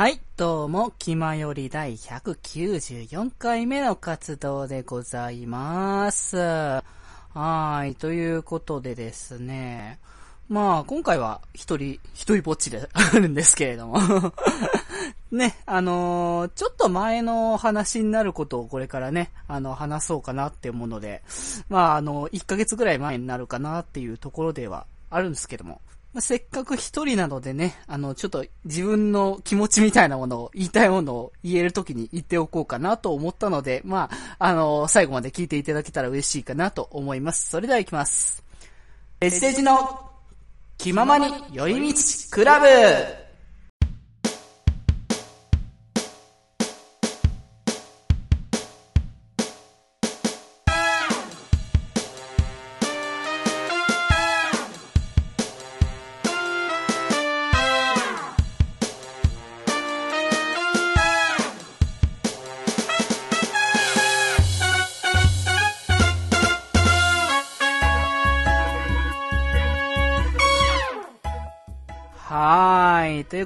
はい、どうも、気まより第194回目の活動でございます。はい、ということでですね。まあ、今回は一人、一人ぼっちであるんですけれども。ね、あのーちょっと前の話になることをこれからね、あの、話そうかなって思うので、まあ、あの、1ヶ月ぐらい前になるかなっていうところではあるんですけども。まあせっかく一人なのでね、あの、ちょっと自分の気持ちみたいなものを、言いたいものを言える時に言っておこうかなと思ったので、まあ、あの、最後まで聞いていただけたら嬉しいかなと思います。それでは行きます。メッセージの気ままに寄り道クラブ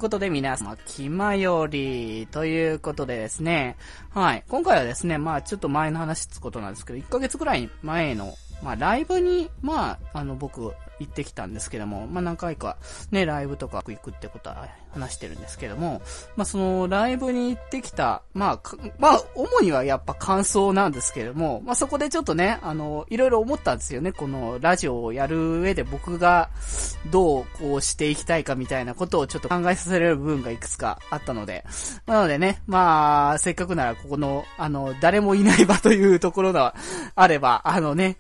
ということで皆様、気まより、ということでですね。はい。今回はですね、まあちょっと前の話っつことなんですけど、1ヶ月ぐらい前の、まあライブに、まあ、あの僕、行ってきたんですけども、まあ何回かね、ライブとか行くってことは話してるんですけども、まあそのライブに行ってきた、まあ、まあ主にはやっぱ感想なんですけども、まあそこでちょっとね、あの、いろいろ思ったんですよね。このラジオをやる上で僕がどうこうしていきたいかみたいなことをちょっと考えさせられる部分がいくつかあったので、なのでね、まあ、せっかくならここの、あの、誰もいない場というところがあれば、あのね、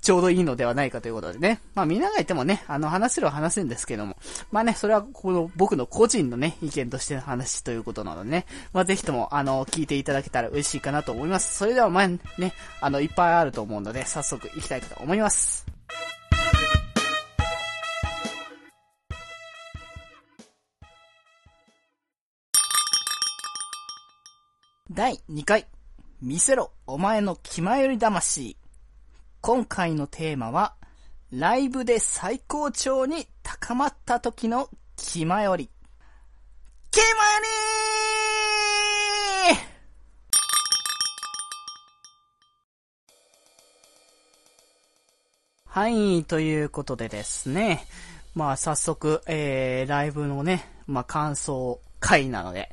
ちょうどいいのではないかということでね。まあみんながいてもね、あの話せるは話せるんですけども。まあね、それはこの僕の個人のね、意見としての話ということなのでね。まあぜひとも、あの、聞いていただけたら嬉しいかなと思います。それではまあね、あの、いっぱいあると思うので、早速行きたいと思います。第2回、見せろ、お前の気まより魂。今回のテーマは、ライブで最高潮に高まった時の気まより。気まよりはい、ということでですね。まあ早速、えー、ライブのね、まあ感想回なので、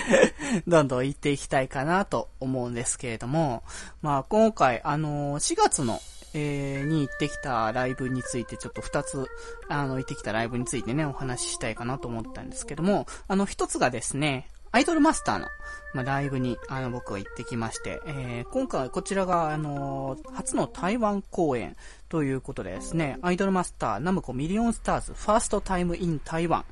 どんどん行っていきたいかなと思うんですけれども、まあ今回、あのー4月の、えーに行ってきたライブについてちょっと二つ、あの、行ってきたライブについてね、お話ししたいかなと思ったんですけども、あの、一つがですね、アイドルマスターの、まあ、ライブに、あの、僕は行ってきまして、えー、今回こちらが、あのー初の台湾公演ということでですね、アイドルマスターナムコミリオンスターズ First Time in 台湾。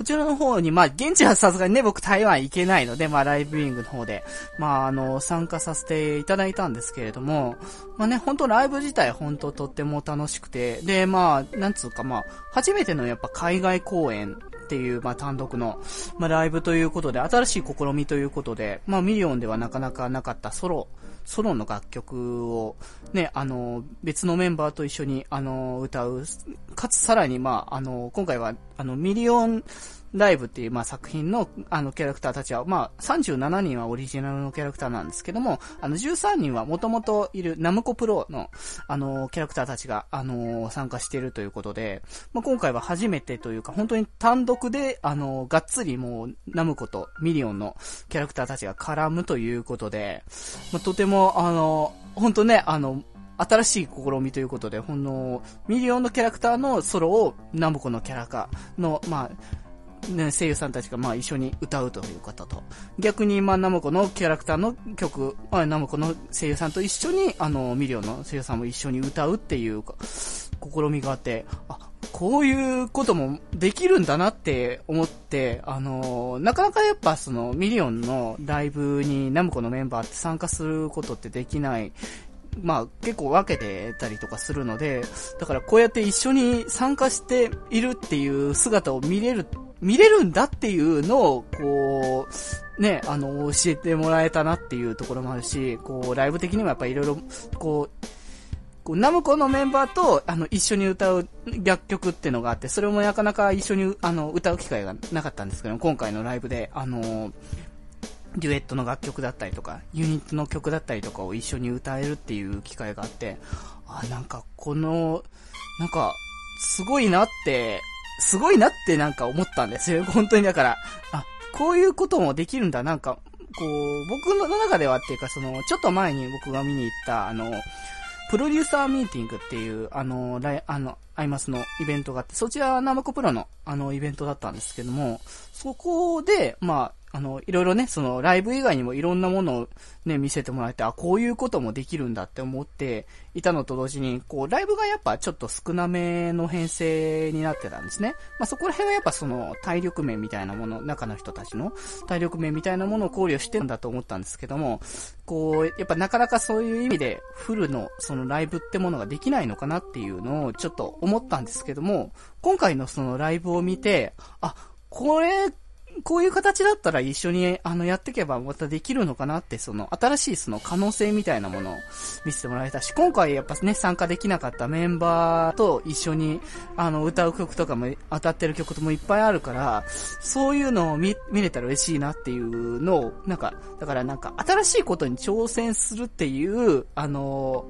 こちらの方に、まあ、現地はさすがにね、僕台湾行けないので、まあ、ライブビューイングの方で、まあ、あの、参加させていただいたんですけれども、まあね、本当ライブ自体本当とっても楽しくて、で、まあ、なんつうかまあ、初めてのやっぱ海外公演っていう、まあ、単独の、まあ、ライブということで、新しい試みということで、まあ、ミリオンではなかなかなかったソロ、ソロの楽曲を、ね、あの、別のメンバーと一緒に、あの、歌う。かつさらに、まあ、あの、今回は、あの、ミリオンライブっていう、まあ、作品の、あの、キャラクターたちは、まあ、37人はオリジナルのキャラクターなんですけども、あの、13人はもともといるナムコプロの、あの、キャラクターたちが、あの、参加しているということで、まあ、今回は初めてというか、本当に単独で、あの、がっつりもう、ナムコとミリオンのキャラクターたちが絡むということで、まあ、とても、あの、本当ね、あの、新しい試みということで、ほんの、ミリオンのキャラクターのソロをナムコのキャラカの、まあ、ね、声優さんたちがまあ一緒に歌うということ、逆にまあナムコのキャラクターの曲、ナムコの声優さんと一緒に、あの、ミリオンの声優さんも一緒に歌うっていうか試みがあって、あ、こういうこともできるんだなって思って、あのなかなかやっぱそのミリオンのライブにナムコのメンバーって参加することってできないまあ結構分けてたりとかするので、だからこうやって一緒に参加しているっていう姿を見れる、見れるんだっていうのを、こう、ね、あの、教えてもらえたなっていうところもあるし、こう、ライブ的にもやっぱいろいろ、こう、こうナムコのメンバーと、あの、一緒に歌う楽曲ってのがあって、それもなかなか一緒に、あの、歌う機会がなかったんですけど、今回のライブで、あの、デュエットの楽曲だったりとか、ユニットの曲だったりとかを一緒に歌えるっていう機会があって、あ、なんかこの、なんか、すごいなって、すごいなってなんか思ったんですよ。本当にだから、あ、こういうこともできるんだ。なんか、こう、僕の中ではっていうか、その、ちょっと前に僕が見に行った、あの、プロデューサーミーティングっていう、あの、ライ、あの、アイマスのイベントがあって、そちらはナムコプロの、あの、イベントだったんですけども、そこで、まあ、あの、いろいろね、その、ライブ以外にもいろんなものをね、見せてもらえて、あ、こういうこともできるんだって思っていたのと同時に、こう、ライブがやっぱちょっと少なめの編成になってたんですね。まあ、そこら辺はやっぱその、体力面みたいなもの、中の人たちの体力面みたいなものを考慮してるんだと思ったんですけども、こう、やっぱなかなかそういう意味で、フルの、そのライブってものができないのかなっていうのをちょっと思ったんですけども、今回のそのライブを見て、あ、これこういう形だったら一緒に、あの、やっていけばまたできるのかなって、その、新しいその可能性みたいなものを見せてもらえたし、今回やっぱね、参加できなかったメンバーと一緒に、あの、歌う曲とかも、当たってる曲ともいっぱいあるから、そういうのを見、見れたら嬉しいなっていうのを、なんか、だからなんか、新しいことに挑戦するっていう、あの、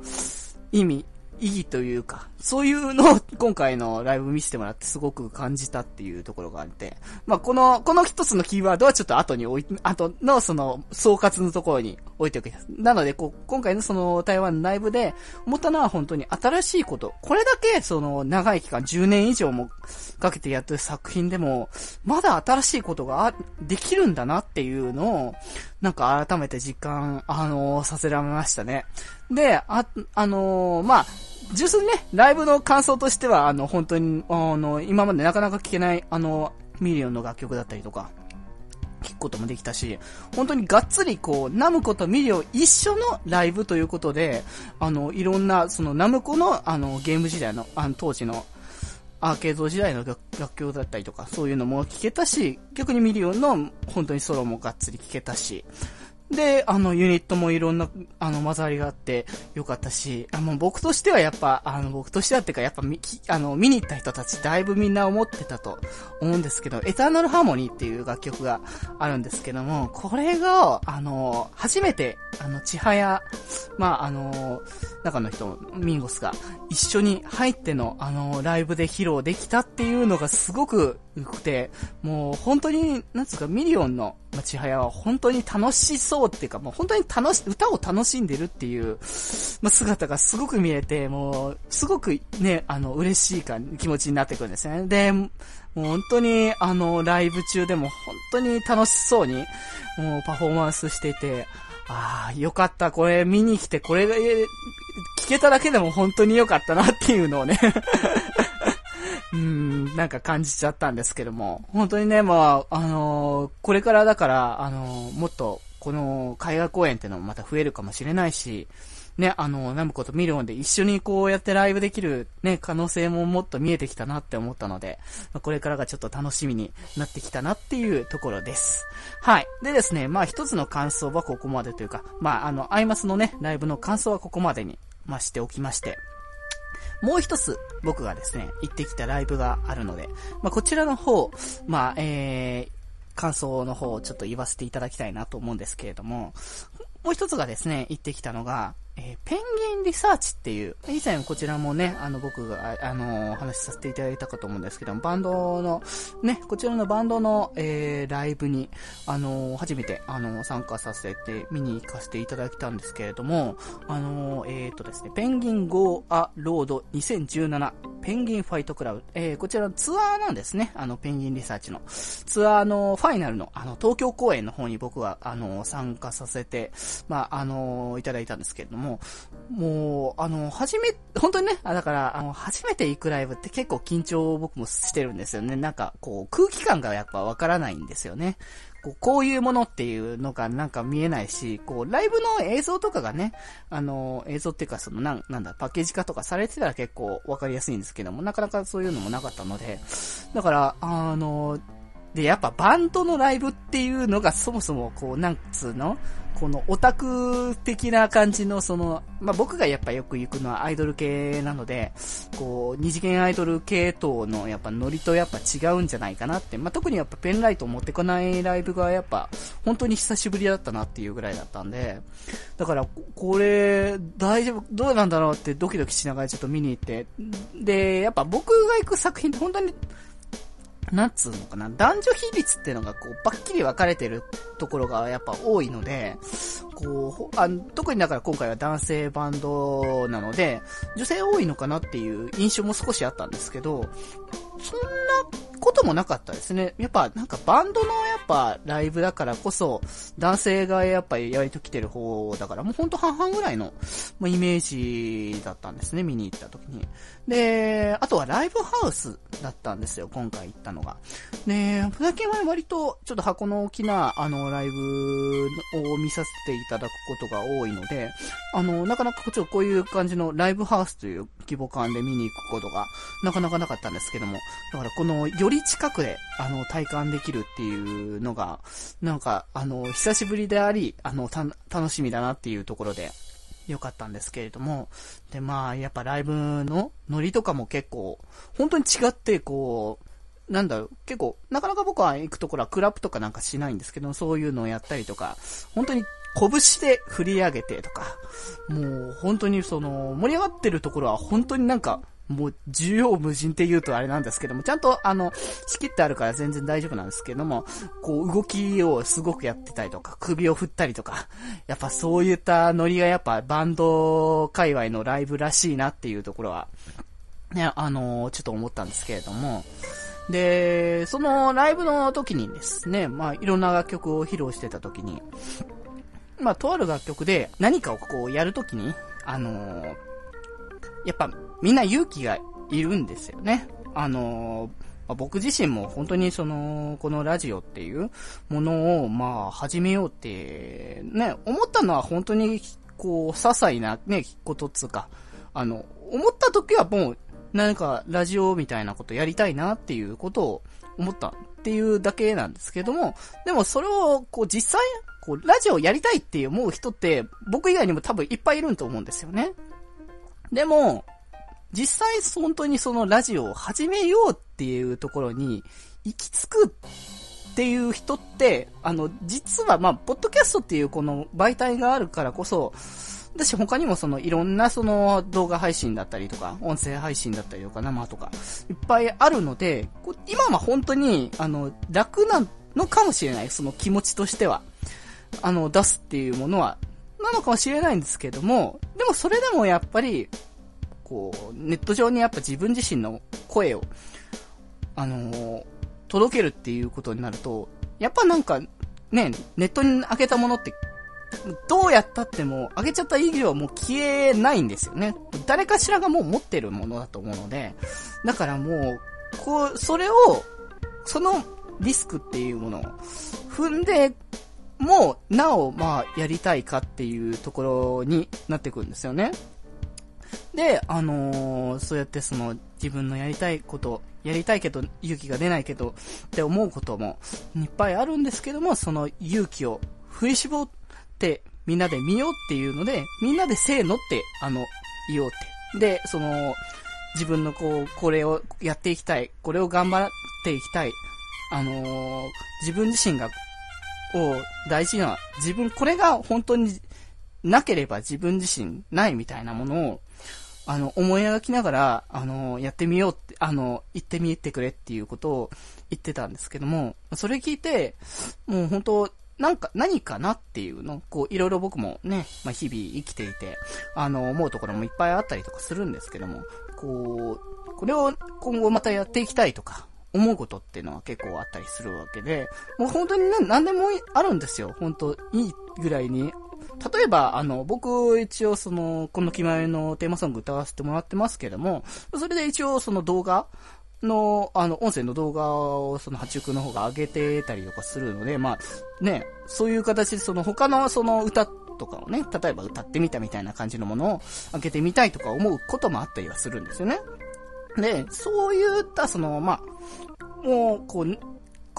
意味意義というか、そういうのを今回のライブ見せてもらってすごく感じたっていうところがあって、まあ、この、この一つのキーワードはちょっと後に置い、後のその総括のところに置いておきます。なので、こう、今回のその台湾のライブで思ったのは本当に新しいこと、これだけその長い期間10年以上もかけてやってる作品でも、まだ新しいことができるんだなっていうのを、なんか改めて実感、あのー、させられましたね。で、あ、あのー、まあ、純粋にね、ライブの感想としては、あの、本当に、あの、今までなかなか聴けない、あの、ミリオンの楽曲だったりとか、聞くこともできたし、本当にがっつりこう、ナムコとミリオン一緒のライブということで、あの、いろんな、そのナムコの、あの、ゲーム時代の、あの、当時の、アーケード時代の楽曲だったりとか、そういうのも聞けたし、逆にミリオンの本当にソロもがっつり聞けたし、で、あの、ユニットもいろんな、あの、混ざりがあってよかったし、あの、僕としてはやっぱ、あの、僕としてはっていうか、やっぱみ、あの、見に行った人たちだいぶみんな思ってたと思うんですけど、エターナルハーモニーっていう楽曲があるんですけども、これが、あの、初めて、あの、ちはや、まあ、あの、中の人、ミンゴスが一緒に入っての、あの、ライブで披露できたっていうのがすごく良くて、もう本当に、なんつうか、ミリオンの、まちはやは本当に楽しそうっていうか、もう本当に楽し、歌を楽しんでるっていう、まあ、姿がすごく見えて、もう、すごくね、あの、嬉しいか気持ちになってくるんですね。で、もう本当に、あの、ライブ中でも本当に楽しそうに、もうパフォーマンスしていて、ああ、よかった、これ見に来て、これが、聞けただけでも本当によかったなっていうのをねうん、なんか感じちゃったんですけども、本当にね、まあ、あのー、これからだから、あのー、もっと、この海外公演っていうのもまた増えるかもしれないし、ね、あの、ナムコとミリオンで一緒にこうやってライブできるね、可能性ももっと見えてきたなって思ったので、ま、これからがちょっと楽しみになってきたなっていうところです。はい。でですね、まあ一つの感想はここまでというか、まああの、アイマスのね、ライブの感想はここまでに、まあしておきまして、もう一つ僕がですね、行ってきたライブがあるので、まあ、こちらの方、まあ、えー、感想の方をちょっと言わせていただきたいなと思うんですけれども、もう一つがですね、行ってきたのが、えー、ペンギンリサーチっていう、以前こちらもね、あの僕が、あのー、話させていただいたかと思うんですけども、バンドの、ね、こちらのバンドの、えー、ライブに、あのー、初めて、あの参加させて、見に行かせていただいたんですけれども、あのえっ、とですね、ペンギン Go A Road 2017ペンギンファイトクラブ、えこちらのツアーなんですね、あの、ペンギンリサーチの。ツアーのファイナルの、あの、東京公演の方に僕は、あの、参加させて、まあ、あの、いただいたんですけれども、も、もう、あの、初め、本当にね、だから、あの、初めて行くライブって結構緊張を僕もしてるんですよね。なんか、こう、空気感がやっぱわからないんですよね。こうこういうものっていうのがなんか見えないし、こう、ライブの映像とかがね、あの、映像っていうかその、なん、なんだ、パッケージ化とかされてたら結構わかりやすいんですけども、なかなかそういうのもなかったので、だから、あの、で、やっぱバンドのライブっていうのがそもそもこう、なんつうの？このオタク的な感じのその、まあ、僕がやっぱよく行くのはアイドル系なので、こう、二次元アイドル系統のやっぱノリとやっぱ違うんじゃないかなって、まあ、特にやっぱペンライトを持ってこないライブがやっぱ本当に久しぶりだったなっていうぐらいだったんで、だからこれ大丈夫、どうなんだろうってドキドキしながらちょっと見に行って、で、やっぱ僕が行く作品って本当になんつうのかな、男女比率っていうのがこう、ばっきり分かれてるところがやっぱ多いので、こう、あ特にだから今回は男性バンドなので、女性多いのかなっていう印象も少しあったんですけど、そんなこともなかったですね。やっぱなんかバンドのやっぱライブだからこそ、男性がやっぱりやりと来てる方だから、もうほんと半々ぐらいの、ま、イメージだったんですね、見に行った時に。で、あとはライブハウスだったんですよ、今回行ったのが。で、船木は割とちょっと箱の大きなあのライブを見させていただくことが多いので、あの、なかなかちょっとこういう感じのライブハウスという規模感で見に行くことがなかなかなかったんですけども、だからこの、より近くで、あの、体感できるっていうのが、なんか、あの、久しぶりであり、あの、楽しみだなっていうところで、良かったんですけれども、で、まあ、やっぱライブのノリとかも結構、本当に違って、こう、なんだろう、結構、なかなか僕は行くところはクラップとかなんかしないんですけど、そういうのをやったりとか、本当に拳で振り上げてとか、もう本当にその、盛り上がってるところは本当になんか、もう、重要無人って言うとあれなんですけども、ちゃんと、あの、仕切ってあるから全然大丈夫なんですけども、こう、動きをすごくやってたりとか、首を振ったりとか、やっぱそういったノリがやっぱバンド界隈のライブらしいなっていうところは、ね、あのちょっと思ったんですけれども、で、そのライブの時にですね、まあ、いろんな楽曲を披露してた時に、まあ、とある楽曲で何かをこうやるときに、あのー、やっぱみんな勇気がいるんですよね。あの、僕自身も本当にその、このラジオっていうものを、まあ、始めようって、ね、思ったのは本当に、こう、些細なね、ことっつうか、あの、思った時はもう、何かラジオみたいなことやりたいなっていうことを思ったっていうだけなんですけども、でもそれを、こう実際、こう、ラジオやりたいって思う人って、僕以外にも多分いっぱいいると思うんですよね。でも、実際本当にそのラジオを始めようっていうところに行き着くっていう人って、あの、実はまあ、ポッドキャストっていうこの媒体があるからこそ、私他にもそのいろんなその動画配信だったりとか、音声配信だったりとか生とか、いっぱいあるので、今は本当に、あの、楽なのかもしれない、その気持ちとしては。あの、出すっていうものは、なのかもしれないんですけども、でもそれでもやっぱり、こう、ネット上にやっぱ自分自身の声を、あの届けるっていうことになると、やっぱなんか、ね、ネットに上げたものってどうやったっても、上げちゃった以上はもう消えないんですよね。誰かしらがもう持ってるものだと思うので、だからもう、こう、それを、そのリスクっていうものを踏んで、もう、なお、まあ、やりたいかっていうところになってくるんですよね。で、あのー、そうやってその、自分のやりたいこと、やりたいけど、勇気が出ないけど、って思うことも、いっぱいあるんですけども、その勇気を振り絞ってみんなで見ようっていうので、みんなでせーのって、あの、言おうって。で、その、自分のこう、これをやっていきたい。これを頑張っていきたい。あのー、自分自身が、を大事な、自分、これが本当になければ自分自身ないみたいなものを、あの、思い描きながら、あの、やってみようって、あの、行ってみてくれっていうことを言ってたんですけども、それ聞いて、もう本当なんか、何かなっていうの、こう、いろいろ僕もね、まあ、日々生きていて、あの、思うところもいっぱいあったりとかするんですけども、こう、これを今後またやっていきたいとか、思うことっていうのは結構あったりするわけで、もう本当にね、何でもあるんですよ。本当いいぐらいに。例えば、あの、僕、一応その、この決まりのテーマソング歌わせてもらってますけども、それで一応その動画の、あの、音声の動画をその八中の方が上げてたりとかするので、まあ、ね、そういう形でその他のその歌とかをね、例えば歌ってみたみたいな感じのものを開けてみたいとか思うこともあったりはするんですよね。で、そういったその、まあ、もう、こう、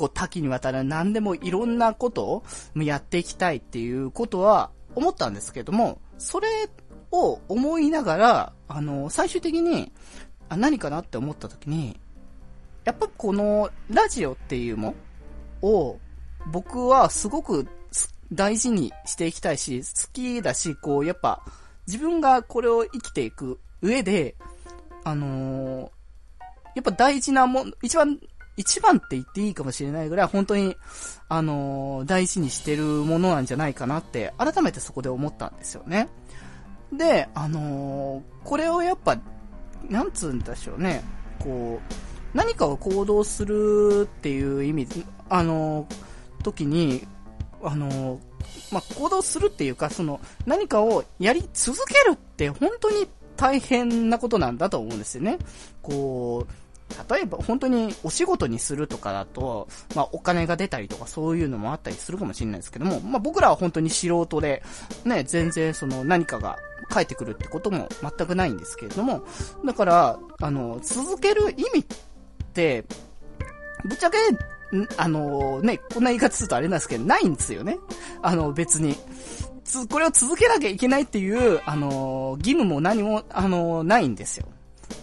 構多岐にわたる何でもいろんなことをやっていきたいっていうことは思ったんですけども、それを思いながら、あの、最終的に、あ、何かなって思った時に、やっぱこのラジオっていうもを、僕はすごく大事にしていきたいし、好きだし、こう、やっぱ、自分がこれを生きていく上で、あのー、やっぱ大事なもん、一番、一番って言っていいかもしれないぐらい、本当に、あのー、大事にしてるものなんじゃないかなって、改めてそこで思ったんですよね。で、あのー、これをやっぱ、なんつうんでしょうね、こう、何かを行動するっていう意味、あの時に、あのまあ、行動するっていうか、その、何かをやり続けるって本当に大変なことなんだと思うんですよね。こう、例えば本当にお仕事にするとかだと、まあお金が出たりとかそういうのもあったりするかもしれないですけども、まあ僕らは本当に素人で、ね、全然その何かが返ってくるってことも全くないんですけれども、だから、あの、続ける意味って、ぶっちゃけあのね、こんな言い方するとあれなんですけど、ないんですよね。あの、別に。つ、これを続けなきゃいけないっていう、あの義務も何も、あのないんですよ。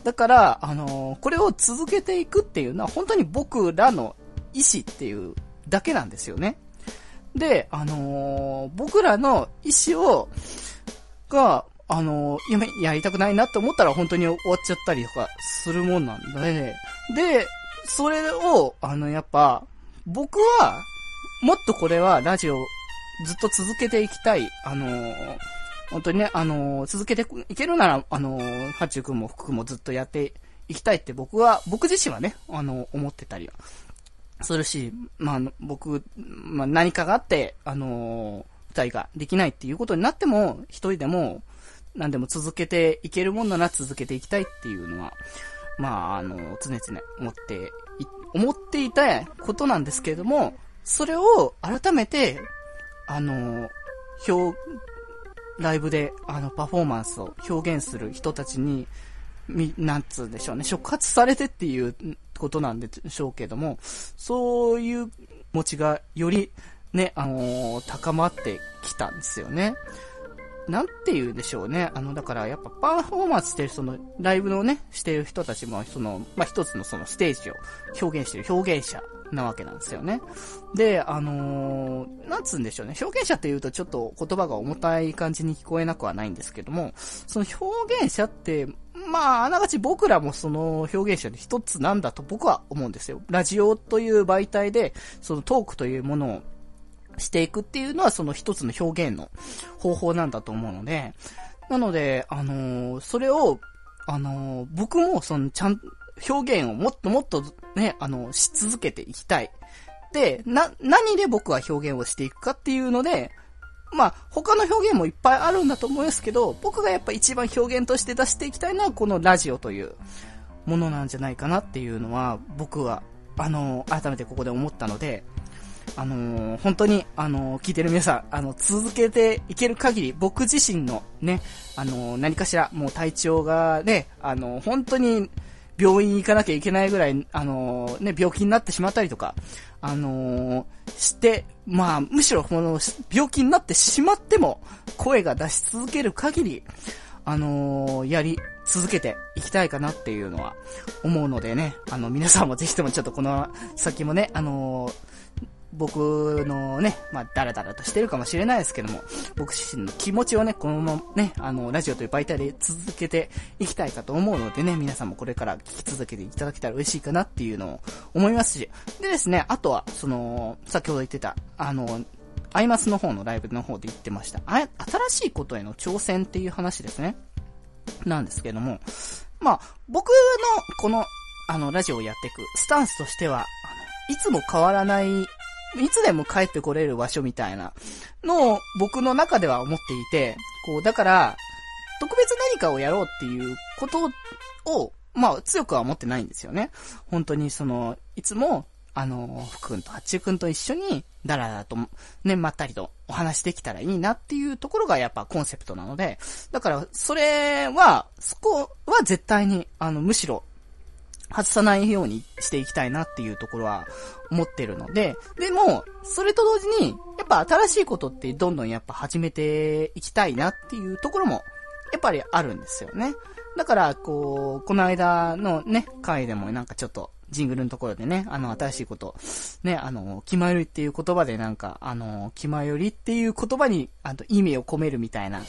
だから、あのこれを続けていくっていうのは、本当に僕らの意思っていうだけなんですよね。で、あの僕らの意思を、が、あのや、やりたくないなって思ったら本当に終わっちゃったりとかするもんなんで、で、それを、あの、やっぱ、僕は、もっとこれはラジオずっと続けていきたい。あのー、本当にね、あのー、続けていけるなら、あのー、ハチュ君も福君もずっとやっていきたいって僕は、僕自身はね、あの思ってたりはするし、まあ、僕、まあ、何かがあって、あの二人ができないっていうことになっても、一人でも、何でも続けていけるもんなら続けていきたいっていうのは、まあ、あの、常々思って、思っていたことなんですけれども、それを改めて、あの、表、ライブで、あの、パフォーマンスを表現する人たちに、み、なんつうんでしょうね、触発されてっていうことなんでしょうけども、そういう持ちがより、ね、あのー、高まってきたんですよね。なんて言うんでしょうね。あの、だからやっぱパフォーマンスしてるその、ライブのね、してる人たちも、その、まあ、一つのそのステージを表現してる表現者なわけなんですよね。で、あのー、なんつうんでしょうね。表現者って言うとちょっと言葉が重たい感じに聞こえなくはないんですけども、その表現者って、まあ、あながち僕らもその表現者の一つなんだと僕は思うんですよ。ラジオという媒体で、そのトークというものをしていくっていうのはその一つの表現の方法なんだと思うので、なので、あのー、それを、あのー、僕もそのちゃん、表現をもっともっとね、あの、し続けていきたい。で、な、何で僕は表現をしていくかっていうので、まあ、他の表現もいっぱいあるんだと思いますけど、僕がやっぱ一番表現として出していきたいのはこのラジオというものなんじゃないかなっていうのは、僕は、あの、改めてここで思ったので、あの、本当に、あの、聞いてる皆さん、あの、続けていける限り、僕自身のね、あの、何かしら、もう体調がね、あの本当に、病院行かなきゃいけないぐらい、あのね、病気になってしまったりとか、あのして、まあ、むしろこの、病気になってしまっても、声が出し続ける限り、あのやり続けていきたいかなっていうのは思うのでね、あの、皆さんもぜひともちょっとこの先もね、あの僕のね、まあ、だらだらとしてるかもしれないですけども、僕自身の気持ちをね、このままね、あの、ラジオという媒体で続けていきたいかと思うのでね、皆さんもこれから聞き続けていただけたら嬉しいかなっていうのを思いますし、でですね、あとは、その、先ほど言ってた、あの、アイマスの方のライブの方で言ってました、あ新しいことへの挑戦っていう話ですね。なんですけども、まあ、僕のこの、あの、ラジオをやっていくスタンスとしては、あの、いつも変わらないいつでも帰ってこれる場所みたいなのを僕の中では思っていて、こう、だから、特別何かをやろうっていうことを、まあ強くは思ってないんですよね。本当にその、いつも、あの、福君と八中君と一緒に、だらだらと、ね、まったりとお話できたらいいなっていうところがやっぱコンセプトなので、だから、それは、そこは絶対に、あの、むしろ、外さないようにしていきたいなっていうところは思ってるので、でも、それと同時に、やっぱ新しいことってどんどんやっぱ始めていきたいなっていうところも、やっぱりあるんですよね。だから、こう、この間のね、回でもなんかちょっと、ジングルのところでね、あの、新しいこと、ね、あの、気まよりっていう言葉でなんか、あの、気まよりっていう言葉に、あの、意味を込めるみたいな、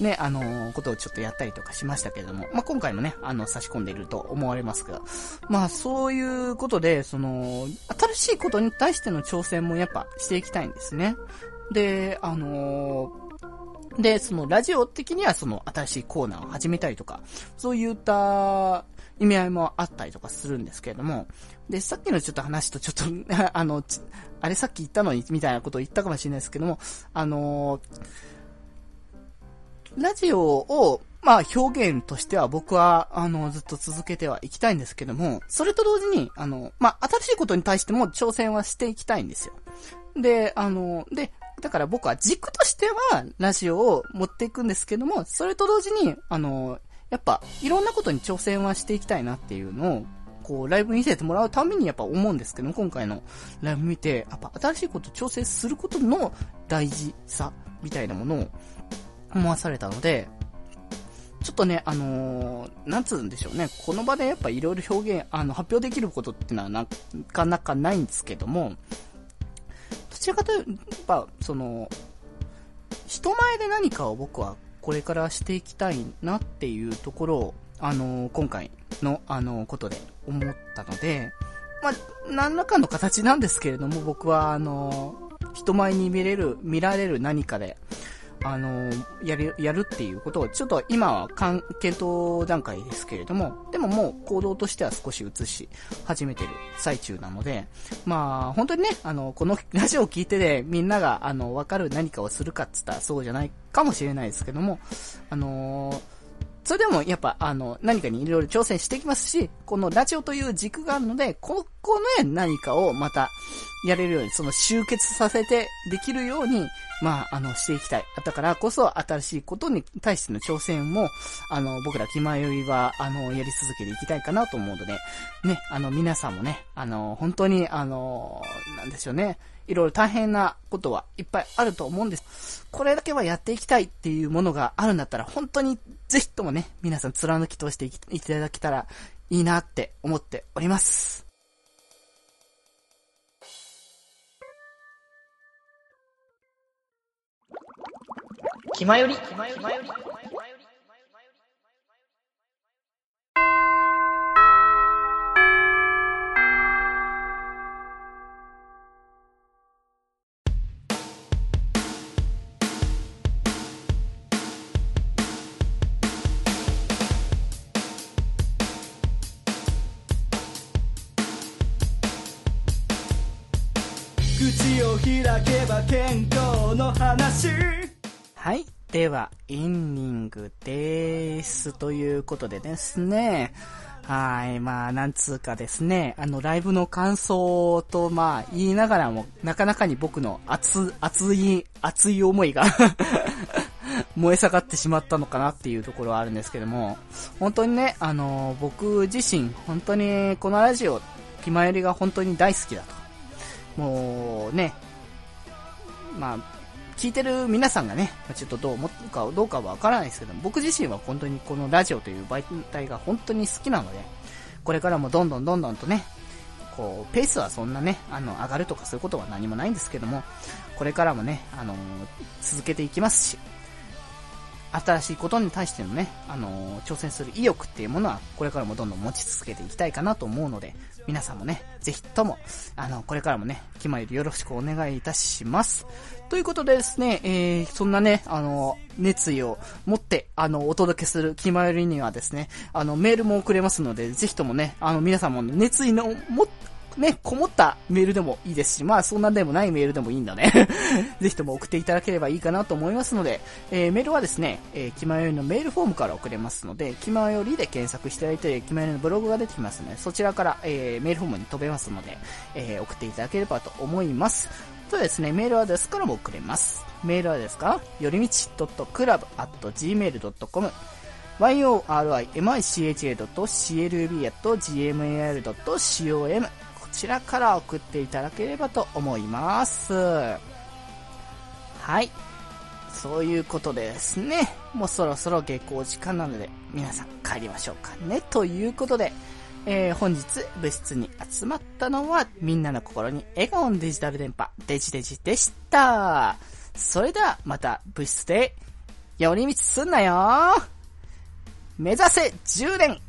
ね、あの、ことをちょっとやったりとかしましたけれども、まあ、今回もね、あの、差し込んでいると思われますが、まあ、そういうことで、その、新しいことに対しての挑戦もやっぱしていきたいんですね。で、あので、そのラジオ的にはその新しいコーナーを始めたりとか、そういった意味合いもあったりとかするんですけれども、で、さっきのちょっと話とちょっと あの、あれさっき言ったのに、みたいなことを言ったかもしれないですけども、あのラジオを、まあ表現としては僕は、あの、ずっと続けてはいきたいんですけども、それと同時に、あの、まあ新しいことに対しても挑戦はしていきたいんですよ。で、あの、で、だから僕は軸としてはラジオを持っていくんですけども、それと同時に、あの、やっぱ、いろんなことに挑戦はしていきたいなっていうのを、こう、ライブ見せてもらうためにやっぱ思うんですけど、今回のライブ見て、やっぱ新しいこと挑戦することの大事さ、みたいなものを思わされたので、ちょっとね、あのー、なんつうんでしょうね。この場でやっぱいろいろ表現、あの、発表できることっていうのはなかなかないんですけども、どちらかというと、やっぱ、その、人前で何かを僕はこれからしていきたいなっていうところを、あのー、今回の、あのー、ことで思ったので、まあ、何らかの形なんですけれども、僕は、あのー、人前に見れる、見られる何かで、あの、やる、やるっていうことを、ちょっと今は検討段階ですけれども、でももう行動としては少し移し始めてる最中なので、まあ、本当にね、あの、この ラジオを聞いてでみんなが、あの、わかる何かをするかっつったらそうじゃないかもしれないですけども、あのそれでもやっぱあの何かにいろいろ挑戦していきますし、このラジオという軸があるので、ここの何かをまたやれるように、その集結させてできるように、まあ、あの、していきたい。だからこそ、新しいことに対しての挑戦も、あの、僕ら気前よりは、あの、やり続けていきたいかなと思うので、ね、あの、皆さんもね、あの、本当に、あの、なんでしょうね、いろいろ大変なことはいっぱいあると思うんです。これだけはやっていきたいっていうものがあるんだったら、本当にぜひともね、皆さん貫き通していただけたらいいなって思っております。気まより、気まより、口を開けば健康の話。はい。では、エンディングです。ということでですね。はい。まあ、なんつうかですね。あの、ライブの感想と、まあ、言いながらも、なかなかに僕の熱、熱い、熱い思いが 燃え盛ってしまったのかなっていうところはあるんですけども、本当にね、あの、僕自身、本当にこのラジオ、気まよりが本当に大好きだと。もうね、まあ、聞いてる皆さんがね、ちょっとどう思うかどうかはわからないですけど、僕自身は本当にこのラジオという媒体が本当に好きなので、これからもどんどんどんどんとね、こう、ペースはそんなね、あの、上がるとかそういうことは何もないんですけども、これからもね、あのー、続けていきますし、新しいことに対してのね、あのー、挑戦する意欲っていうものは、これからもどんどん持ち続けていきたいかなと思うので、皆さんもね、ぜひとも、あの、これからもね、気まよりよろしくお願いいたします。ということでですね、えー、そんなね、あの、熱意を持って、あの、お届けする気まよりにはですね、あの、メールも送れますので、ぜひともね、あの、皆さんも熱意の持っね、こもったメールでもいいですし、まあそんなでもないメールでもいいんだね。ぜひとも送っていただければいいかなと思いますので、えー、メールはですね、えー、気まよりのメールフォームから送れますので、気まよりで検索していただいて、気まよりのブログが出てきますので、そちらから、えー、メールフォームに飛べますので、えー、送っていただければと思います。とですね、メールアドレスからも送れます。メールアドレスかよりみち .club.gmail.com yorimicha.clb.gmail.com ちらから送っていただければと思います。はい。そういうことですね、もうそろそろ下校時間なので、皆さん帰りましょうかね。ということで、えー、本日部室に集まったのは、みんなの心に笑顔のデジタル電波、デジデジでした。それではまた部室で寄り道すんなよ目指せ10年